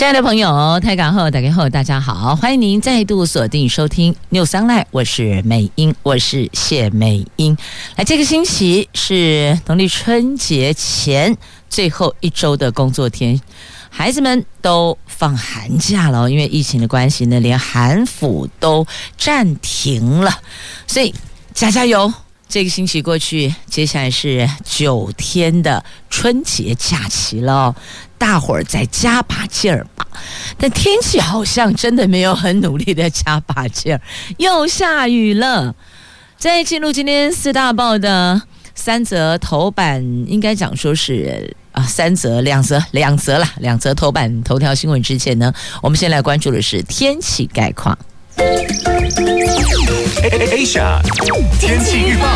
亲爱的朋友，台港后打开后，大家好，欢迎您再度锁定收听 News Online，我是美英，我是谢美英。来，这个星期是农历春节前最后一周的工作天，孩子们都放寒假了，因为疫情的关系呢，连寒辅都暂停了，所以加加油。这个星期过去，接下来是九天的春节假期了，大伙儿再加把劲儿吧。但天气好像真的没有很努力的加把劲儿，又下雨了。在进入今天四大报的三则头版，应该讲说是啊三则两则两则了，两则头版头条新闻之前呢，我们先来关注的是天气概况。Asia 天气预报。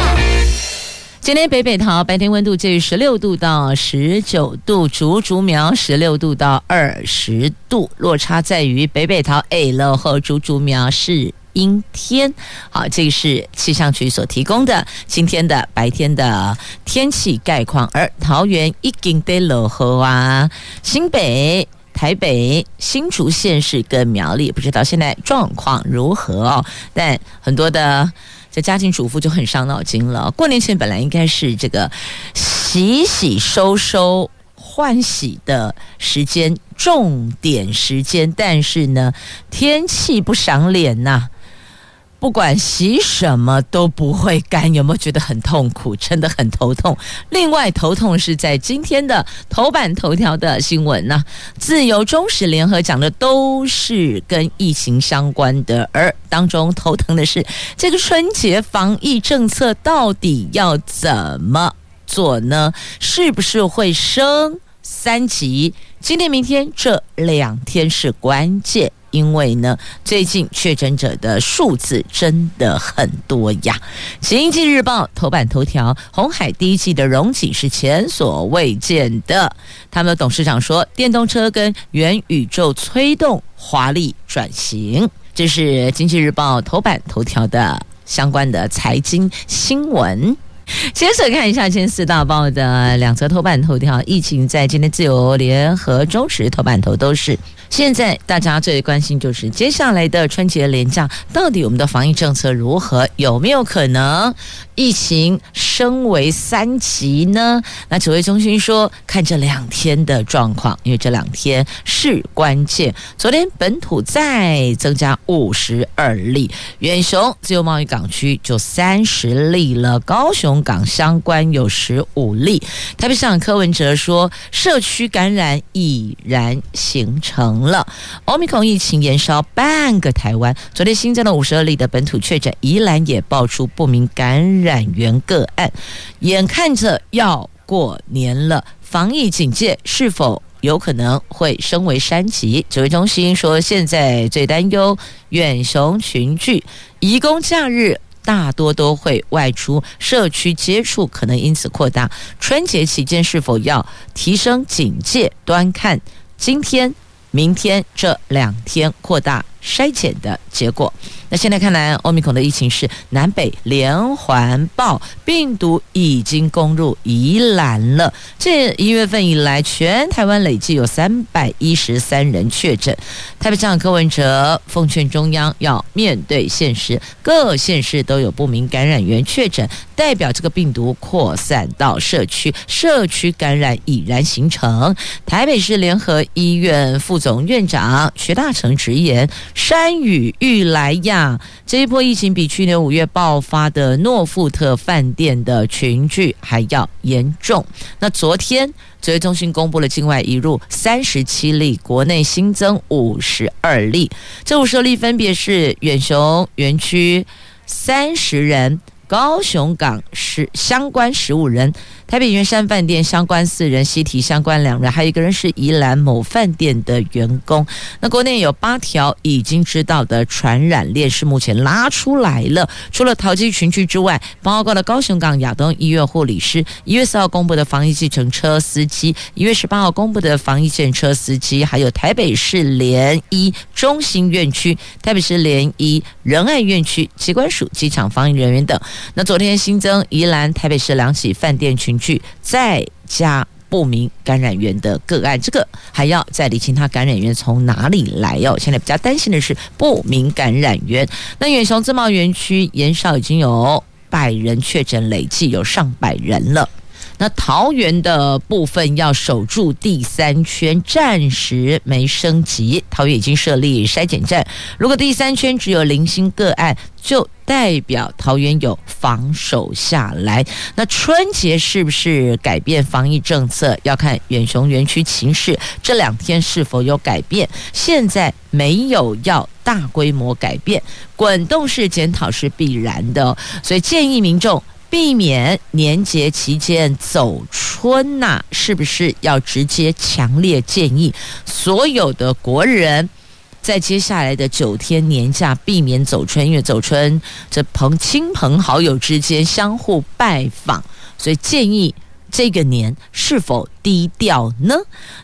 今天北北桃白天温度介于十六度到十九度，竹竹苗十六度到二十度，落差在于北北桃 A 楼和竹竹苗是阴天。好，这个是气象局所提供的今天的白天的天气概况，而桃园已经得落后啊，新北。台北、新竹县市跟苗栗，不知道现在状况如何哦。但很多的这家庭主妇就很伤脑筋了。过年前本来应该是这个洗洗收收换洗的时间，重点时间，但是呢，天气不赏脸呐、不管洗什么都不会干，有没有觉得很痛苦？真的很头痛。另外，头痛是在今天的头版头条的新闻呢、自由、中时、联合讲的都是跟疫情相关的，而当中头疼的是这个春节防疫政策到底要怎么做呢？是不是会升三级？今天、明天这两天是关键。因为呢，最近确诊者的数字真的很多呀。《经济日报》头版头条：红海第一季的容景是前所未见的。他们的董事长说，电动车跟元宇宙催动华丽转型。这是《经济日报》头版头条的相关的财经新闻。接着看一下今天四大报的两则头版头条：疫情在今天自由联合中时头版头都是。现在大家最关心就是接下来的春节连假，到底我们的防疫政策如何？有没有可能疫情升为三级呢？那指挥中心说，看这两天的状况，因为这两天是关键。昨天本土再增加五十二例，远雄自由贸易港区就三十例了，高雄港相关有十五例。台北市长柯文哲说，社区感染已然形成。了，欧米孔疫情延烧半个台湾。昨天新增了五十二例的本土确诊，宜兰也爆出不明感染源个案。眼看着要过年了，防疫警戒是否有可能会升为三级？指挥中心说，现在最担忧远雄群聚，移工假日大多都会外出，社区接触可能因此扩大。春节期间是否要提升警戒？端看今天。明天这两天扩大筛检的结果。那现在看来，欧米孔的疫情是南北连环爆，病毒已经攻入宜兰了。这一月份以来，全台湾累计有三百一十三人确诊。台北市长柯文哲奉劝中央要面对现实，各县市都有不明感染源确诊，代表这个病毒扩散到社区，社区感染已然形成。台北市联合医院副总院长徐大成直言：“山雨欲来呀。”这一波疫情比去年五月爆发的诺富特饭店的群聚还要严重。那昨天指挥中心公布了境外移入三十七例，国内新增五十二例。这五十例分别是远雄园区三十人，高雄港十相关十五人，台北圆山饭店相关四人，西提相关两人，还有一个人是宜兰某饭店的员工。那国内有八条已经知道的传染链是目前拉出来了，除了桃机群聚之外，包括了高雄港亚东医院护理师，一月四号公布的防疫计程车司机，一月十八号公布的防疫检车司机，还有台北市联医中心院区、台北市联医仁爱院区机关署机场防疫人员等。那昨天新增宜兰、台北市两起饭店群去，再加不明感染源的个案，这个还要再理清他感染源从哪里来哦。现在比较担心的是不明感染源。那远雄自贸园区延少已经有百人确诊，累计有上百人了。那桃园的部分要守住第三圈，暂时没升级。桃园已经设立筛检站，如果第三圈只有零星个案，就代表桃园有防守下来。那春节是不是改变防疫政策？要看远雄园区情势，这两天是否有改变？现在没有要大规模改变，滚动式检讨是必然的，所以建议民众。避免年节期间走春呐、是不是要直接强烈建议所有的国人在接下来的九天年假避免走春？因为走春这朋亲朋好友之间相互拜访，所以建议这个年是否低调呢？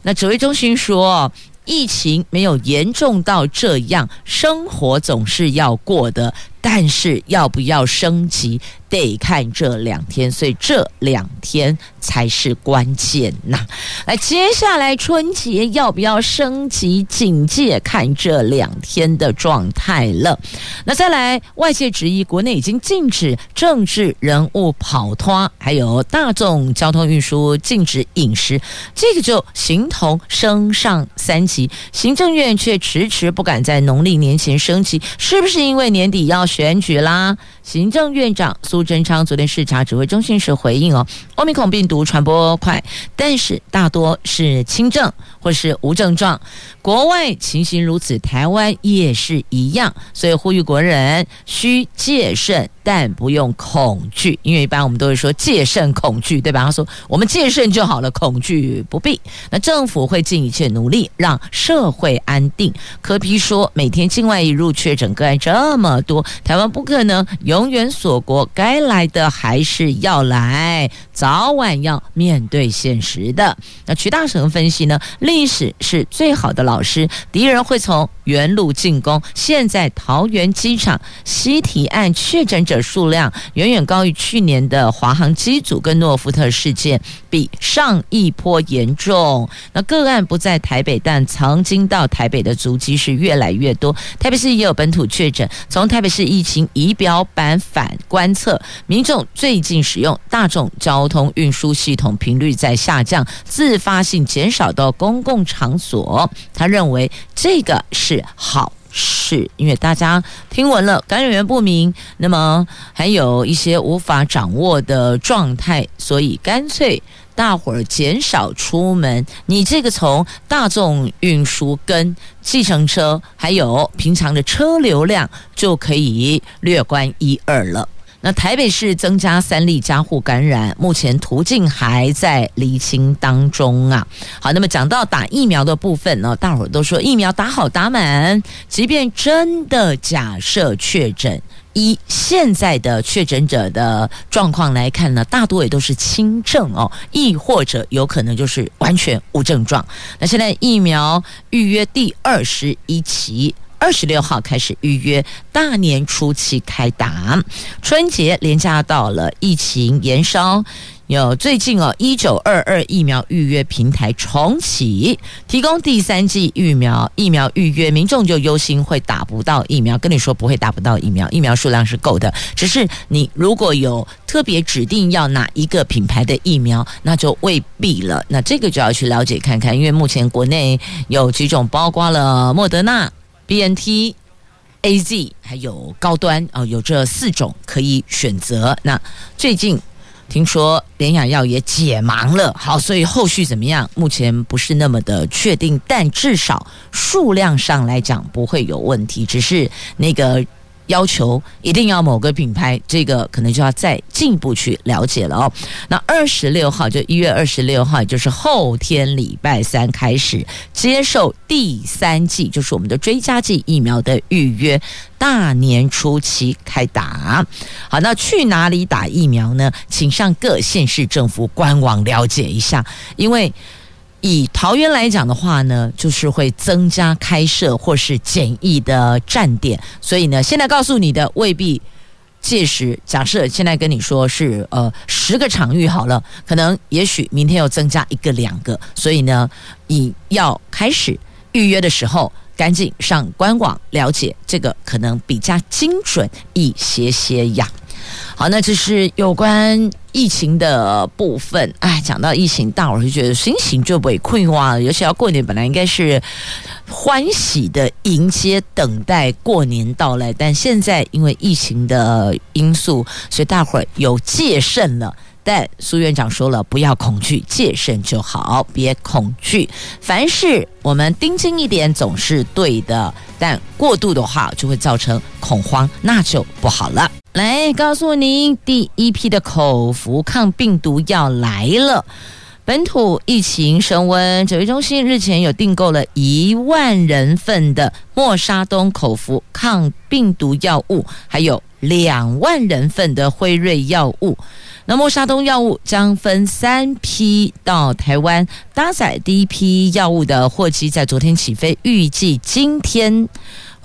那指挥中心说，疫情没有严重到这样，生活总是要过的，但是要不要升级？得看这两天，所以这两天才是关键呐。来，接下来春节要不要升级警戒？看这两天的状态了。那再来，外界质疑国内已经禁止政治人物跑脱，还有大众交通运输禁止饮食，这个就形同升上三级。行政院却迟迟不敢在农历年前升级，是不是因为年底要选举啦？行政院长苏贞昌昨天视察指挥中心时回应哦，欧米孔病毒传播快，但是大多是轻症或是无症状。国外情形如此，台湾也是一样，所以呼吁国人需戒慎，但不用恐惧，因为一般我们都会说戒慎恐惧，对吧？他说我们戒慎就好了，恐惧不必。那政府会尽一切努力让社会安定。柯 P 说，每天境外一入确诊个案这么多，台湾不可能永远锁国，该来的还是要来，早晚要面对现实的。那瞿大成分析呢？历史是最好的老师，敌人会从原路进攻。现在桃园机场西堤岸确诊者数量远远高于去年的华航机组跟诺福特事件，比上一波严重。那个案不在台北，但曾经到台北的足迹是越来越多。台北市也有本土确诊。从台北市疫情仪表板反观测，民众最近使用大众交通运输系统频率在下降，自发性减少到公共场所。他认为这个是好是，因为大家听闻了感染源不明，那么还有一些无法掌握的状态，所以干脆大伙儿减少出门。你这个从大众运输跟计程车，还有平常的车流量，就可以略观一二了。那台北市增加三例家户感染，目前途径还在厘清当中啊。好，那么讲到打疫苗的部分呢，大伙都说疫苗打好打满，即便真的假设确诊，以现在的确诊者的状况来看呢，大多也都是轻症哦，亦或者有可能就是完全无症状。那现在疫苗预约第二十一期。二十六号开始预约，大年初七开打，春节连假到了，疫情延烧，有最近哦，一九二二疫苗预约平台重启，提供第三剂疫苗疫苗预约，民众就忧心会打不到疫苗，跟你说不会打不到疫苗，疫苗数量是够的，只是你如果有特别指定要哪一个品牌的疫苗，那就未必了，那这个就要去了解看看，因为目前国内有几种，包括了莫德纳。BNT、AZ 还有高端哦，有这四种可以选择。那最近听说联雅药也解盲了，好，所以后续怎么样？目前不是那么的确定，但至少数量上来讲不会有问题，只是那个要求一定要某个品牌，这个可能就要再进一步去了解了哦。那二十六号就一月二十六号，也就是后天礼拜三开始接受第三季，就是我们的追加剂疫苗的预约，大年初七开打。好，那去哪里打疫苗呢？请上各县市政府官网了解一下，因为。以桃园来讲的话呢，就是会增加开设或是简易的站点，所以呢，现在告诉你的未必届时。假设现在跟你说是呃十个场域好了，可能也许明天又增加一个两个，所以呢，你要开始预约的时候，赶紧上官网了解，这个可能比较精准一些些呀。好，那这是有关疫情的部分。哎，讲到疫情，大伙就觉得心情就被困惑了。尤其要过年，本来应该是欢喜的迎接、等待过年到来，但现在因为疫情的因素，所以大伙儿有戒慎了。但苏院长说了，不要恐惧，戒慎就好，别恐惧。凡事我们盯紧一点，总是对的。但过度的话，就会造成恐慌，那就不好了。来告诉您，第一批的口服抗病毒药来了。本土疫情升温，指挥中心日前有订购了一万人份的莫沙东口服抗病毒药物，还有两万人份的辉瑞药物。那莫沙东药物将分三批到台湾搭载，第一批药物的货机在昨天起飞，预计今天。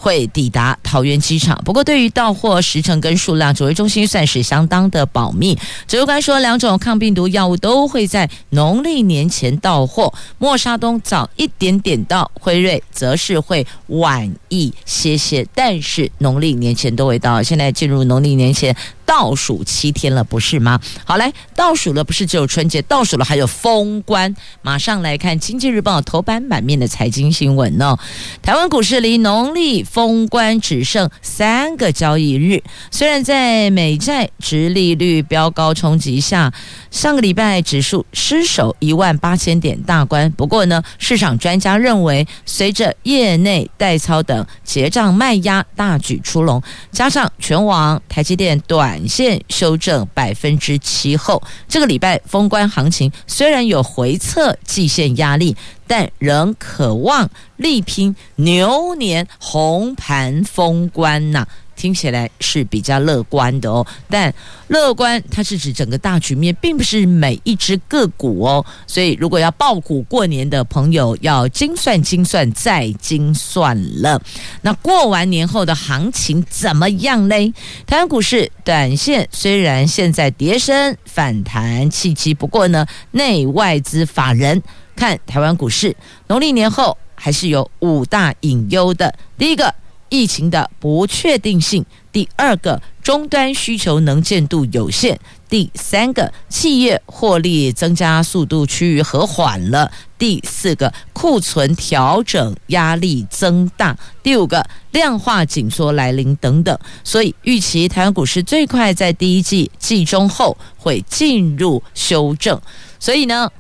会抵达桃园机场，不过对于到货时程跟数量，指挥中心算是相当的保密。指挥官说，两种抗病毒药物都会在农历年前到货，莫沙东早一点点到，辉瑞则是会晚一些些，但是农历年前都会到。现在进入农历年前。倒数七天了，不是吗？好，来倒数了，不是只有春节，倒数了还有封关。马上来看《经济日报》头版版面的财经新闻呢。台湾股市离农历封关只剩三个交易日，虽然在美债殖利率飙高冲击下，上个礼拜指数失守一万八千点大关。不过呢，市场专家认为，随着业内代操等结账卖压大举出笼，加上全网台积电短。短线修正百分之七后，这个礼拜封关行情虽然有回测季线压力，但仍可望力拼牛年红盘封关呐。听起来是比较乐观的哦，但乐观它是指整个大局面，并不是每一只个股哦。所以，如果要抱股过年的朋友，要精算、精算再精算了。那过完年后的行情怎么样嘞？台湾股市短线虽然现在跌升反弹契机，不过呢，内外资法人看台湾股市农历年后还是有五大隐忧的。第一个。疫情的不确定性，第二个终端需求能见度有限，第三个企业获利增加速度趋于和缓了，第四个库存调整压力增大，第五个量化紧缩来临等等，所以预期台湾股市最快在第一季季中后会进入修正，所以呢。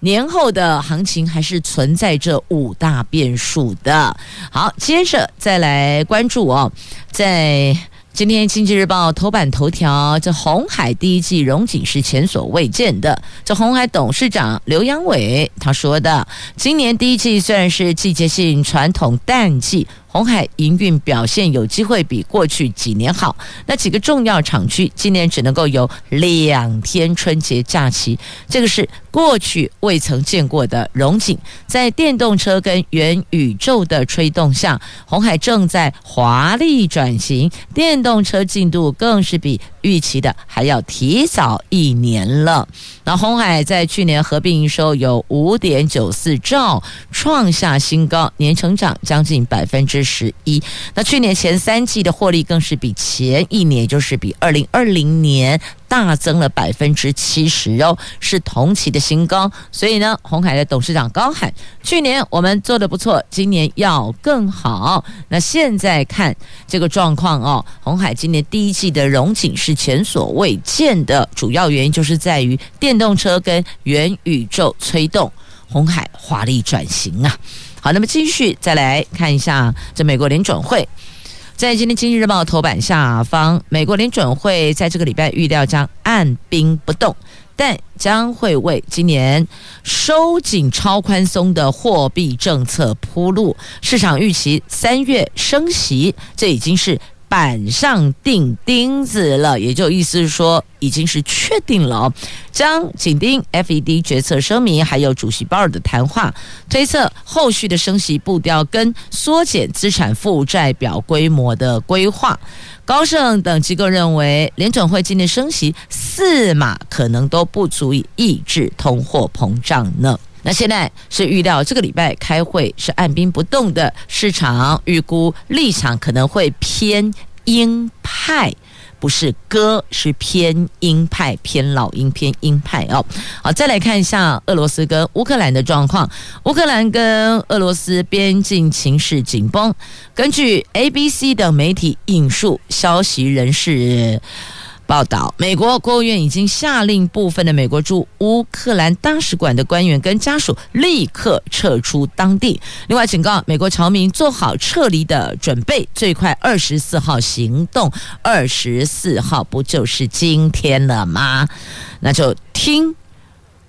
年后的行情还是存在着五大变数的。好，接着再来关注哦，在今天《经济日报》头版头条，这红海第一季荣景是前所未见的。这红海董事长刘阳伟他说的，今年第一季虽然是季节性传统淡季。红海营运表现有机会比过去几年好。那几个重要厂区今年只能够有两天春节假期，这个是过去未曾见过的荣景。在电动车跟元宇宙的推动下，红海正在华丽转型，电动车进度更是比预期的还要提早一年了。那红海在去年合并营收有五点九四兆，创下新高，年成长将近百分之十一。那去年前三季的获利更是比前一年，就是比二零二零年。大增了百分之七十哦，是同期的新高。所以呢，红海的董事长高喊：去年我们做得不错，今年要更好。那现在看这个状况哦，红海今年第一季的荣景是前所未见的，主要原因就是在于电动车跟元宇宙催动红海华丽转型啊。好，那么继续再来看一下这美国联准会。在今天《经济日报》头版下方，美国联准会在这个礼拜预料将按兵不动。但将会为今年收紧超宽松的货币政策铺路。市场预期三月升息，这已经是板上钉钉子了，也就意思是说，已经是确定了。将紧盯 FED 决策声明，还有主席鲍尔的谈话，推测后续的升息步调跟缩减资产负债表规模的规划。高盛等机构认为，联准会今年升息四码可能都不足以抑制通货膨胀呢。那现在是预料这个礼拜开会是按兵不动的，市场预估立场可能会偏鹰派。不是鸽，是偏鹰派，偏老鹰，偏鹰派哦。好，再来看一下俄罗斯跟乌克兰的状况。乌克兰跟俄罗斯边境情势紧绷。根据 ABC 等媒体引述消息人士。报道，美国国务院已经下令部分的美国驻乌克兰大使馆的官员跟家属立刻撤出当地。另外，警告美国侨民做好撤离的准备，最快二十四号行动。二十四号不就是今天了吗？那就听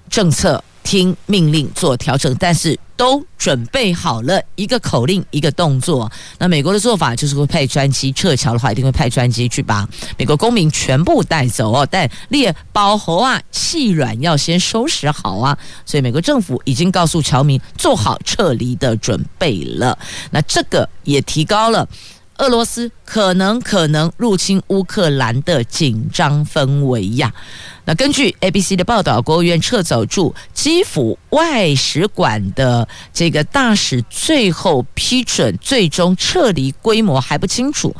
政策。听命令做调整，但是都准备好了一个口令，一个动作。那美国的做法就是会派专机撤侨的话，一定会派专机去把美国公民全部带走哦。但猎包猴啊，细软要先收拾好啊。所以美国政府已经告诉侨民做好撤离的准备了。那这个也提高了。俄罗斯可能可能入侵乌克兰的紧张氛围呀。那根据 ABC 的报道，国务院撤走驻基辅外使馆的这个大使，最后批准最终撤离规模还不清楚。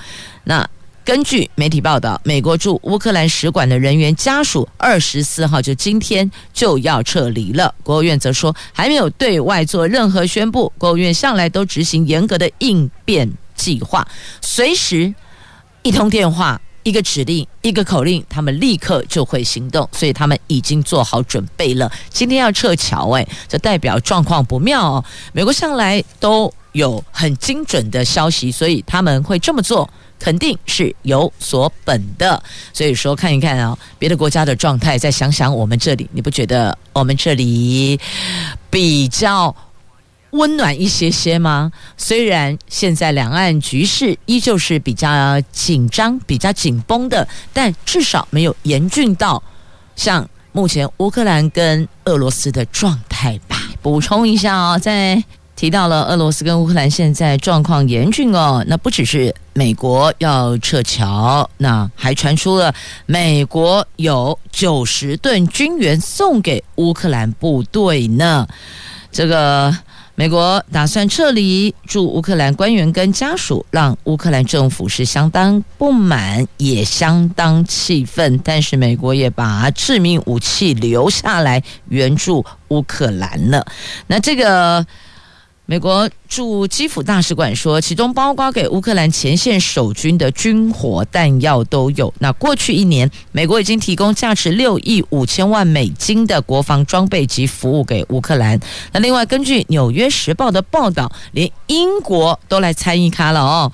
那根据媒体报道，美国驻乌克兰使馆的人员家属二十四号就今天就要撤离了。国务院则说还没有对外做任何宣布。国务院向来都执行严格的应变。计划随时一通电话、一个指令、一个口令，他们立刻就会行动，所以他们已经做好准备了。今天要撤侨，哎，这代表状况不妙哦。美国向来都有很精准的消息，所以他们会这么做，肯定是有所本的。所以说，看一看啊，别的国家的状态，再想想我们这里，你不觉得我们这里比较？温暖一些些吗？虽然现在两岸局势依旧是比较紧张、比较紧绷的，但至少没有严峻到像目前乌克兰跟俄罗斯的状态吧。补充一下哦，在提到了俄罗斯跟乌克兰现在状况严峻哦，那不只是美国要撤侨，那还传出了美国有九十吨军援送给乌克兰部队呢，这个。美国打算撤离驻乌克兰官员跟家属，让乌克兰政府是相当不满，也相当气愤。但是美国也把致命武器留下来援助乌克兰了。那这个。美国驻基辅大使馆说，其中包括给乌克兰前线守军的军火弹药都有。那过去一年，美国已经提供价值六亿五千万美金的国防装备及服务给乌克兰。那另外，根据《纽约时报》的报道，连英国都来参与咖了哦。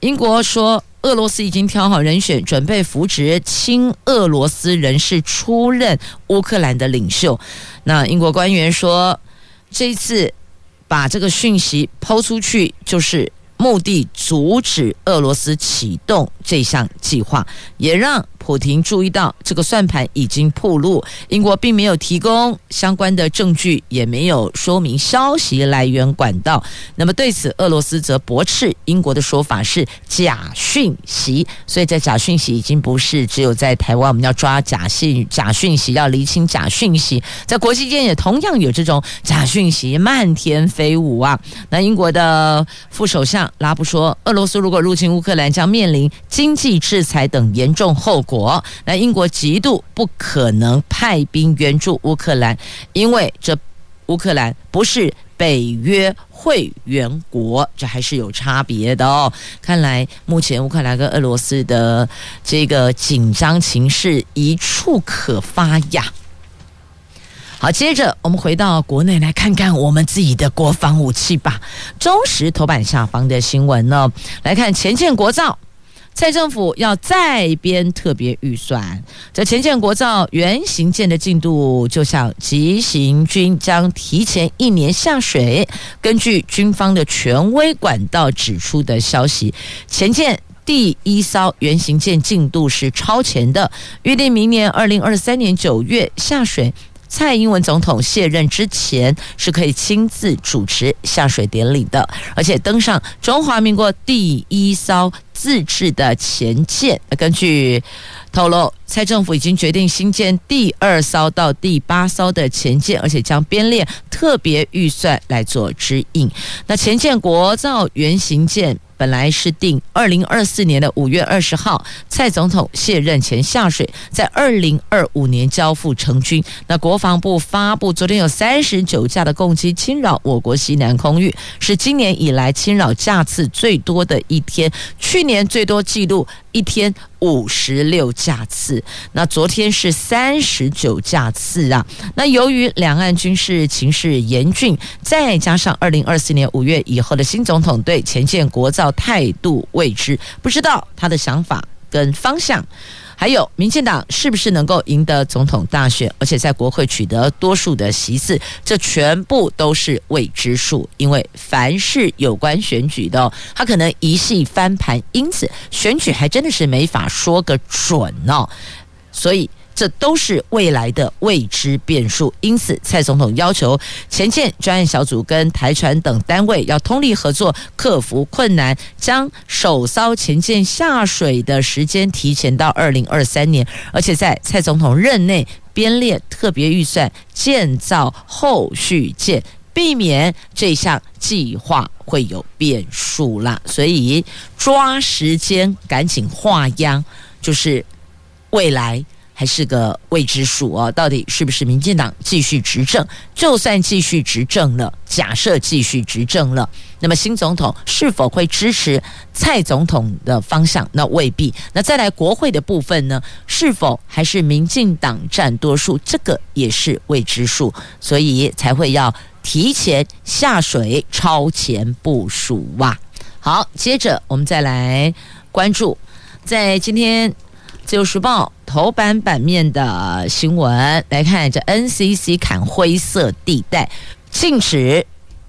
英国说，俄罗斯已经挑好人选，准备扶植亲俄罗斯人士出任乌克兰的领袖。那英国官员说，这一次。把这个讯息抛出去，就是目的阻止俄罗斯启动这项计划，也让。普廷注意到这个算盘已经暴露，英国并没有提供相关的证据，也没有说明消息来源管道。那么对此，俄罗斯则驳斥英国的说法是假讯息。所以在假讯息已经不是只有在台湾，我们要抓假信假讯息，要厘清假讯息，在国际间也同样有这种假讯息漫天飞舞啊。那英国的副首相拉布说，俄罗斯如果入侵乌克兰，将面临经济制裁等严重后果。那英国极度不可能派兵援助乌克兰，因为这乌克兰不是北约会员国，这还是有差别的哦。看来目前乌克兰跟俄罗斯的这个紧张情势一触可发呀。好，接着我们回到国内来看看我们自己的国防武器吧。中时头版下方的新闻呢，来看前舰国造，蔡政府要再编特别预算。这前舰国造原型舰的进度，就像急行军将提前一年下水。根据军方的权威管道指出的消息，前舰第一艘原型舰进度是超前的，预定明年二零二三年九月下水。蔡英文总统卸任之前是可以亲自主持下水典礼的，而且登上中华民国第一艘自制的前舰。根据透露，蔡政府已经决定新建第二艘到第八艘的前舰，而且将编列特别预算来做支应。那前舰国造原型舰。本来是定二零二四年的五月二十号，蔡总统卸任前下水，在二零二五年交付成军。那国防部发布，昨天有三十九架的共机侵扰我国西南空域，是今年以来侵扰架次最多的一天，去年最多记录。一天五十六架次，那昨天是三十九架次啊。那由于两岸军事情势严峻，再加上二零二四年五月以后的新总统对前线国造态度未知，不知道他的想法跟方向。还有，民进党是不是能够赢得总统大选，而且在国会取得多数的席次？这全部都是未知数。因为凡是有关选举的，他可能一系翻盘，因此选举还真的是没法说个准哦。所以。这都是未来的未知变数，因此蔡总统要求前舰专案小组跟台船等单位要通力合作，克服困难，将首艘前舰下水的时间提前到二零二三年，而且在蔡总统任内编列特别预算建造后续舰，避免这项计划会有变数啦。所以抓时间，赶紧画押，就是未来。还是个未知数哦，到底是不是民进党继续执政？就算继续执政了，假设继续执政了，那么新总统是否会支持蔡总统的方向？那未必。那再来国会的部分呢？是否还是民进党占多数？这个也是未知数，所以才会要提前下水，超前部署哇。好，接着我们再来关注，在今天。自由时报头版版面的新闻来看，这 NCC 砍灰色地带，禁止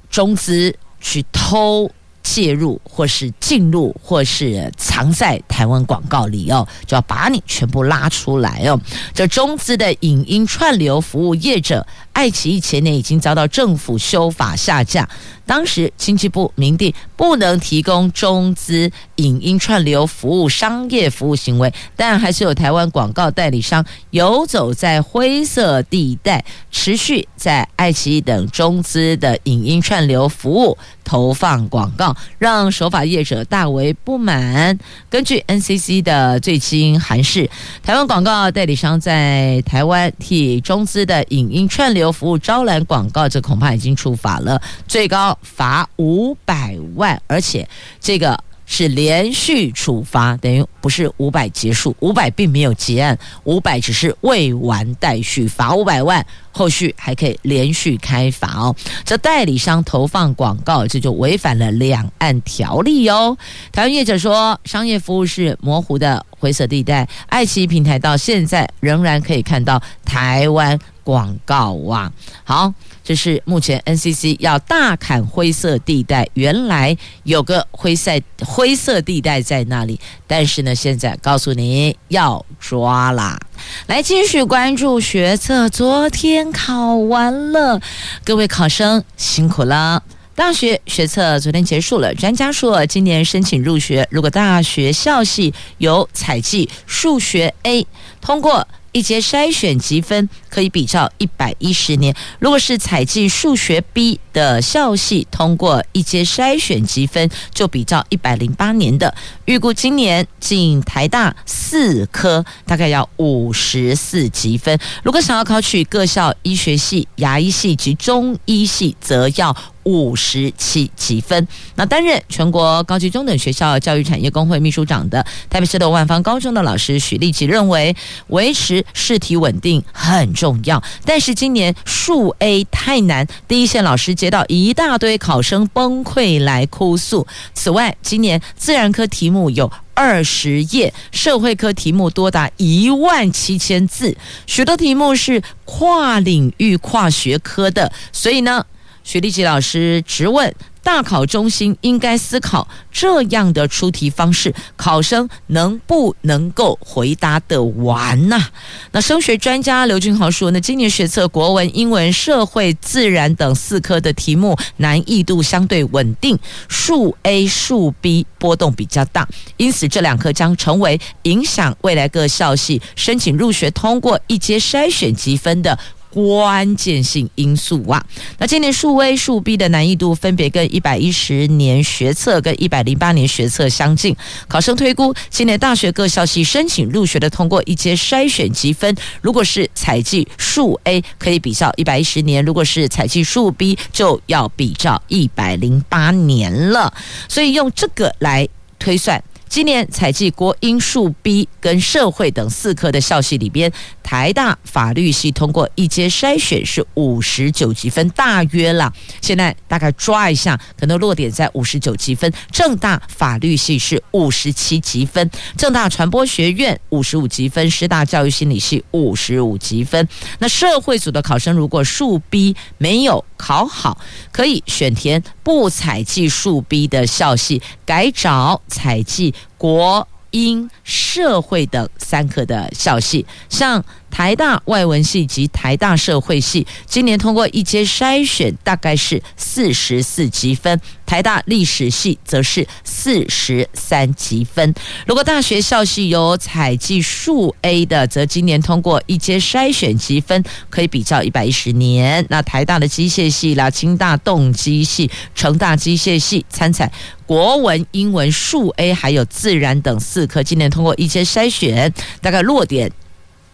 中资去偷介入，或是进入，或是藏在台湾广告里哦，就要把你全部拉出来哦。这中资的影音串流服务业者。爱奇艺前年已经遭到政府修法下架，当时经济部明定不能提供中资影音串流服务商业服务行为，但还是有台湾广告代理商游走在灰色地带，持续在爱奇艺等中资的影音串流服务投放广告，让守法业者大为不满。根据 NCC 的最新函释，台湾广告代理商在台湾替中资的影音串流服务招揽广告，这恐怕已经触法了，最高罚五百万，而且这个是连续处罚，等于不是五百结束，五百并没有结案，五百只是未完待续，罚五百万，后续还可以连续开罚哦。这代理商投放广告，这就违反了两岸条例哦。台湾业者说，商业服务是模糊的灰色地带，爱奇艺平台到现在仍然可以看到台湾。广告哇，好，这是目前 NCC 要大砍灰色地带，原来有个灰色灰色地带在那里，但是呢，现在告诉你要抓啦。来继续关注学测，昨天考完了，各位考生辛苦了。大学学测昨天结束了，专家说今年申请入学，如果大学校系有采计数学 A 通过。一阶筛选积分可以比照一百一十年，如果是采计数学 B 的校系通过一阶筛选积分，就比照一百零八年的。预估今年进台大四科大概要五十四积分，如果想要考取各校医学系、牙医系及中医系，则要。五十七积分。那担任全国高级中等学校教育产业工会秘书长的台北市的万芳高中的老师许立奇认为，维持试题稳定很重要。但是今年数 A 太难，第一线老师接到一大堆考生崩溃来哭诉。此外，今年自然科题目有二十页，社会科题目多达一万七千字，许多题目是跨领域、跨学科的，所以呢，徐立吉老师直问。大考中心应该思考这样的出题方式，考生能不能够回答得完呐、啊？那升学专家刘俊豪说呢，今年学测国文、英文、社会、自然等四科的题目难易度相对稳定，数 A、数 B 波动比较大，因此这两科将成为影响未来各校系申请入学通过一阶筛选积分的。关键性因素啊！那今年数 A、数 B 的难易度分别跟一百一十年学测跟一百零八年学测相近。考生推估，今年大学各校系申请入学的通过一阶筛选积分，如果是采计数 A，可以比照一百一十年；如果是采计数 B，就要比照一百零八年了。所以用这个来推算。今年采计国英数 B 跟社会等四科的校系里边，台大法律系通过一阶筛选是五十九积分，大约啦。现在大概抓一下，可能落点在五十九积分。政大法律系是五十七积分，政大传播学院五十五积分，师大教育心理系五十五积分。那社会组的考生如果数 B 没有考好，可以选填不采计数 B 的校系，改找采计。国英社会等三科的校系，像台大外文系及台大社会系，今年通过一阶筛选，大概是四十四积分。台大历史系则是四十三积分。如果大学校系有采计数 A 的，则今年通过一阶筛选积分可以比照一百一十年。那台大的机械系啦、清大动机系、成大机械系参采国文、英文、数 A 还有自然等四科，今年通过一阶筛选，大概落点。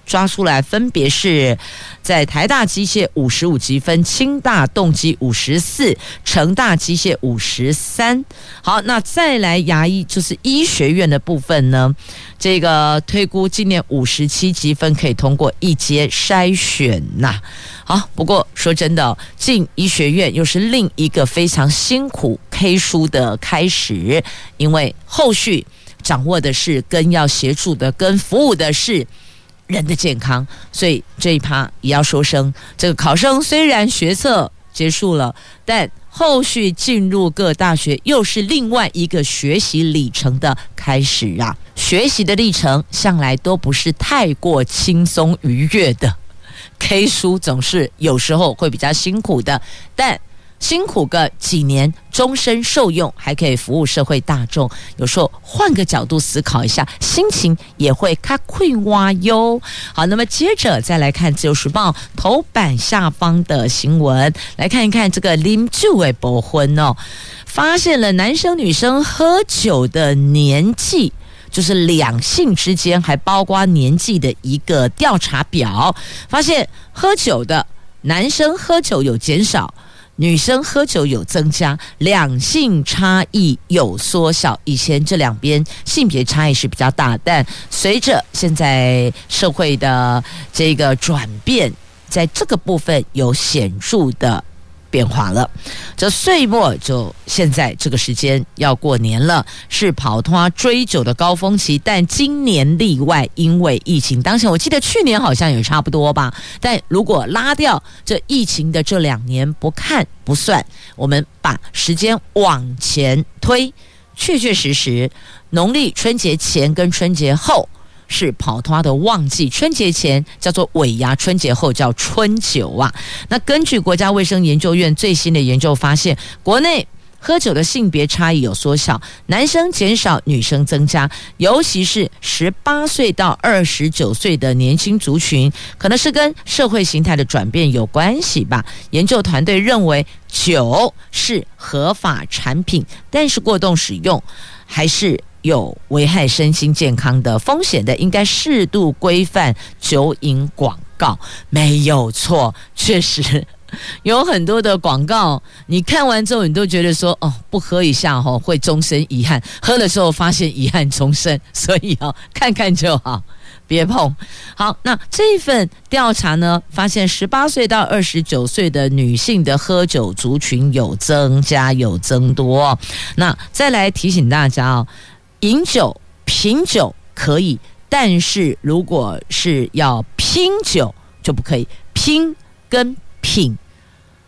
抓出来，分别是在台大机械五十五级分，清大动机五十四，成大机械五十三。好，那再来牙医就是医学院的部分呢，这个推估今年五十七级分可以通过一阶筛选呐。好，不过说真的，进医学院又是另一个非常辛苦 K 书的开始，因为后续掌握的是跟要协助的、跟服务的是。人的健康，所以这一趴也要说声，这个考生虽然学测结束了，但后续进入各大学又是另外一个学习里程的开始啊！学习的历程向来都不是太过轻松愉悦的，K 书总是有时候会比较辛苦的，但。辛苦个几年，终身受用，还可以服务社会大众。有时候换个角度思考一下，心情也会卡快哇哟。好，那么接着再来看《自由时报》头版下方的新闻，来看一看这个啉酒的部分哦，发现了男生女生喝酒的年纪，就是两性之间还包括年纪的一个调查表，发现喝酒的男生喝酒有减少。女生喝酒有增加，两性差异有缩小。以前这两边性别差异是比较大，但随着现在社会的这个转变，在这个部分有显著的。变化了，这岁末就现在这个时间要过年了，是跑通啊追酒的高峰期。但今年例外，因为疫情当前，我记得去年好像也差不多吧。但如果拉掉这疫情的这两年不看不算，我们把时间往前推，确确实实，农历春节前跟春节后。是跑摊的旺季，春节前叫做尾牙，春节后叫春酒啊。那根据国家卫生研究院最新的研究发现，国内喝酒的性别差异有缩小，男生减少，女生增加，尤其是十八岁到二十九岁的年轻族群，可能是跟社会形态的转变有关系吧。研究团队认为，酒是合法产品，但是过动使用还是。有危害身心健康的风险的，应该适度规范酒饮广告，没有错。确实 有很多的广告，你看完之后，你都觉得说，哦，不喝一下哦，会终身遗憾；喝的时候发现遗憾终身，所以哦，看看就好。别碰。好，那这份调查呢，发现十八岁到二十九岁的女性的喝酒族群有增加，有增多。那再来提醒大家哦，饮酒、品酒可以，但是如果是要拼酒，就不可以。拼跟品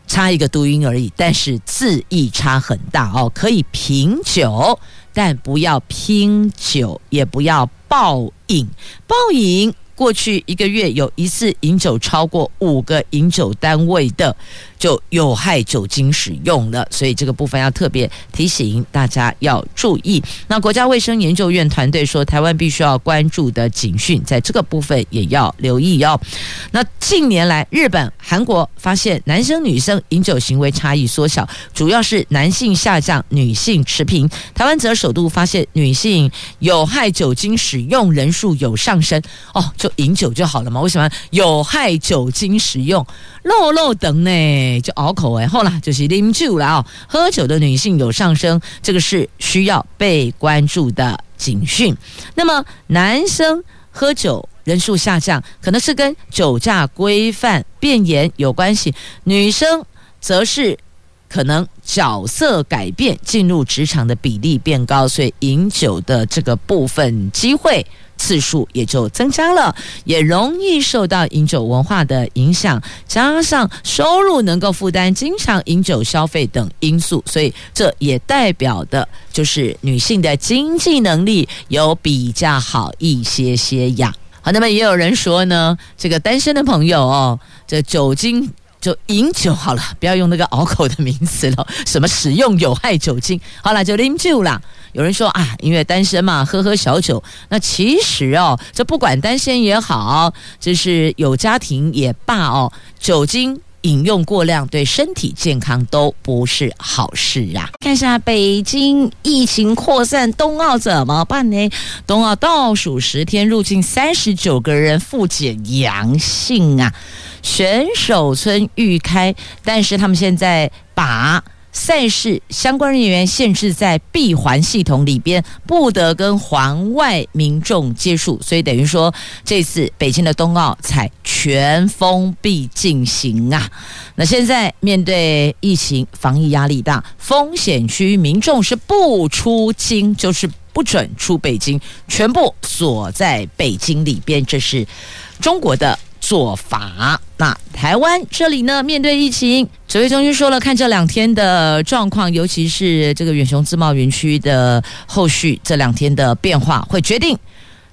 差一个读音而已，但是字义差很大哦。可以品酒，但不要拼酒，也不要暴饮，暴饮。过去一个月有一次饮酒超过五个饮酒单位的，就有害酒精使用了，所以这个部分要特别提醒大家要注意。那国家卫生研究院团队说，台湾必须要关注的警讯，在这个部分也要留意哦。那近年来，日本、韩国发现男生女生饮酒行为差异缩小，主要是男性下降，女性持平。台湾则首度发现女性有害酒精使用人数有上升哦，就饮酒就好了嘛？为什么有害酒精使用漏漏等呢？就拗口哎，后来就是啉酒了啊！喝酒的女性有上升，这个是需要被关注的警讯。那么男生喝酒人数下降，可能是跟酒驾规范变严有关系；女生则是可能角色改变，进入职场的比例变高，所以饮酒的这个部分机会。次数也就增加了，也容易受到饮酒文化的影响，加上收入能够负担经常饮酒消费等因素，所以这也代表的就是女性的经济能力有比较好一些些呀。好，那么也有人说呢，这个单身的朋友哦，这酒精就饮酒好了，不要用那个拗口的名词了，什么使用有害酒精，好了就啉酒啦。有人说啊，因为单身嘛，喝喝小酒。那其实哦，这不管单身也好，就是有家庭也罢哦，酒精饮用过量对身体健康都不是好事啊。看一下北京疫情扩散，冬奥怎么办呢？冬奥倒数十天，入境三十九个人复检阳性啊，选手村预开，但是他们现在把。赛事相关人员限制在闭环系统里边，不得跟环外民众接触，所以等于说这次北京的冬奥才全封闭进行啊。那现在面对疫情防疫压力大，风险区民众是不出京，就是不准出北京，全部锁在北京里边，这是中国的做法。那台湾这里呢，面对疫情，指挥中心说了，看这两天的状况，尤其是这个远雄自贸园区的后续这两天的变化，会决定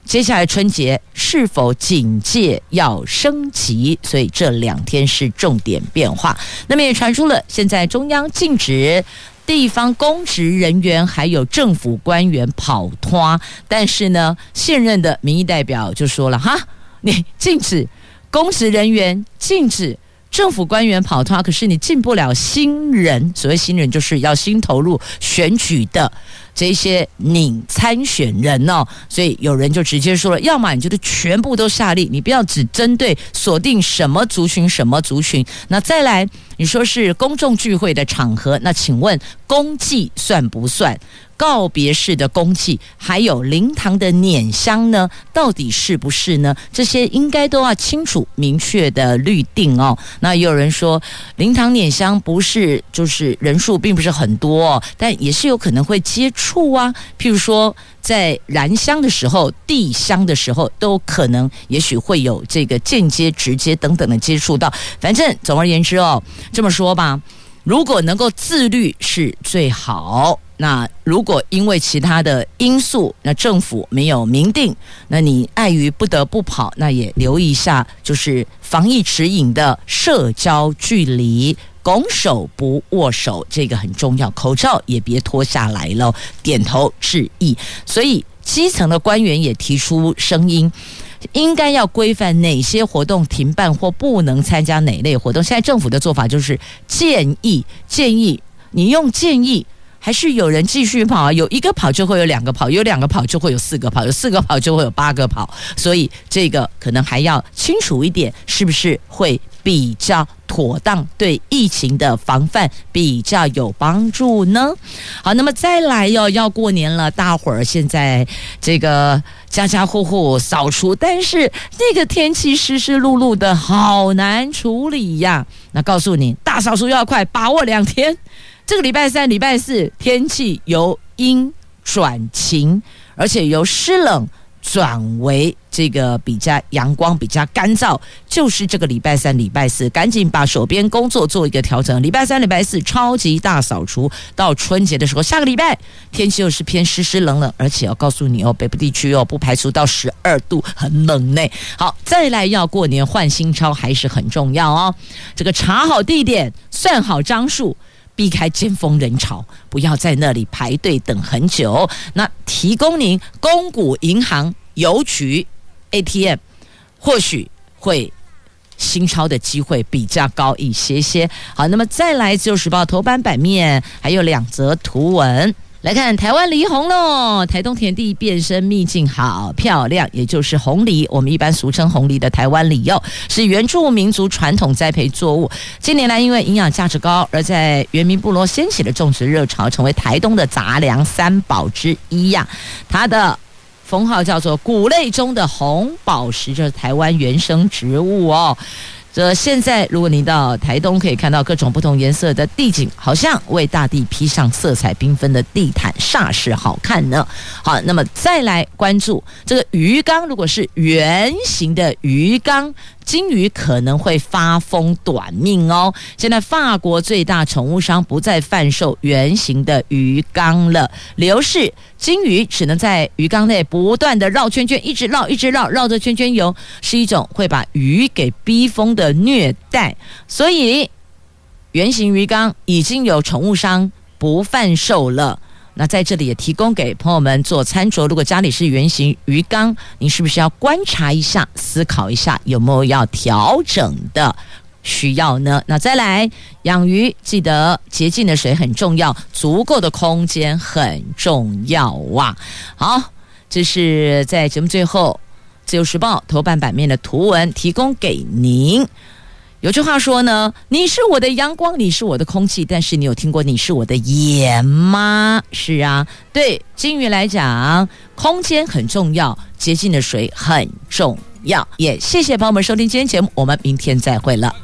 接下来春节是否警戒要升级。所以这两天是重点变化。那么也传出了，现在中央禁止地方公职人员还有政府官员跑脱，但是呢，现任的民意代表就说了，哈，你禁止。公职人员禁止政府官员跑摊，可是你进不了新人。所谓新人，就是要新投入选举的这些拟参选人哦。所以有人就直接说了：要么你就是全部都下令，你不要只针对锁定什么族群什么族群。那再来，你说是公众聚会的场合，那请问公祭算不算？告别式的公祭，还有灵堂的碾香呢，到底是不是呢？这些应该都要清楚明确的律定哦。那也有人说，灵堂碾香不是就是人数并不是很多，但也是有可能会接触啊。譬如说，在燃香的时候、递香的时候，都可能也许会有这个间接、直接等等的接触到。反正总而言之哦，这么说吧，如果能够自律是最好。那如果因为其他的因素，那政府没有明定，那你碍于不得不跑，那也留意一下，就是防疫指引的社交距离，拱手不握手，这个很重要，口罩也别脱下来了，点头致意。所以基层的官员也提出声音，应该要规范哪些活动停办或不能参加哪类活动。现在政府的做法就是建议，建议你用建议。还是有人继续跑啊，有一个跑就会有两个跑，有两个跑就会有四个跑，有四个跑就会有八个跑，所以这个可能还要清楚一点，是不是会比较妥当，对疫情的防范比较有帮助呢？好，那么再来哟，要过年了，大伙儿现在这个家家户户扫除，但是那个天气湿湿漉漉的，好难处理呀。那告诉你，大扫除要快，把握两天。这个礼拜三、礼拜四天气由阴转晴，而且由湿冷转为这个比较阳光、比较干燥，就是这个礼拜三、礼拜四，赶紧把手边工作做一个调整。礼拜三、礼拜四超级大扫除，到春节的时候，下个礼拜天气又是偏湿湿冷冷，而且要告诉你哦，北部地区哦不排除到十二度，很冷呢。好，再来要过年换新钞还是很重要哦。这个查好地点，算好张数。避开尖峰人潮，不要在那里排队等很久。那提供您公股银行邮局 ATM，或许会新钞的机会比较高一些些。好，那么再来《自由时报》头版版面还有两则图文。来看台湾梨红喽，台东田地变身秘境好漂亮，也就是红梨，我们一般俗称红梨的台湾梨柚，是原住民族传统栽培作物。近年来因为营养价值高，而在原民部落掀起了种植热潮，成为台东的杂粮三宝之一呀。它的封号叫做谷类中的红宝石，这是台湾原生植物哦。这现在，如果你到台东，可以看到各种不同颜色的地景，好像为大地披上色彩缤纷的地毯，煞是好看呢。好，那么再来关注这个鱼缸，如果是圆形的鱼缸。金鱼可能会发疯短命哦。现在法国最大宠物商不再贩售圆形的鱼缸了，理由是金鱼只能在鱼缸内不断的绕圈圈，一直绕，一直绕，绕着圈圈游，是一种会把鱼给逼疯的虐待。所以圆形鱼缸已经有宠物商不贩售了。那在这里也提供给朋友们做餐桌。如果家里是圆形鱼缸，你是不是要观察一下、思考一下有没有要调整的需要呢？那再来养鱼，记得洁净的水很重要，足够的空间很重要哇。好，这是在节目最后《自由时报》头版版面的图文提供给您。有句话说呢，你是我的阳光，你是我的空气，但是你有听过你是我的盐吗？是啊，对金鱼来讲，空间很重要，洁净的水很重要。也谢谢朋友们收听今天节目，我们明天再会了。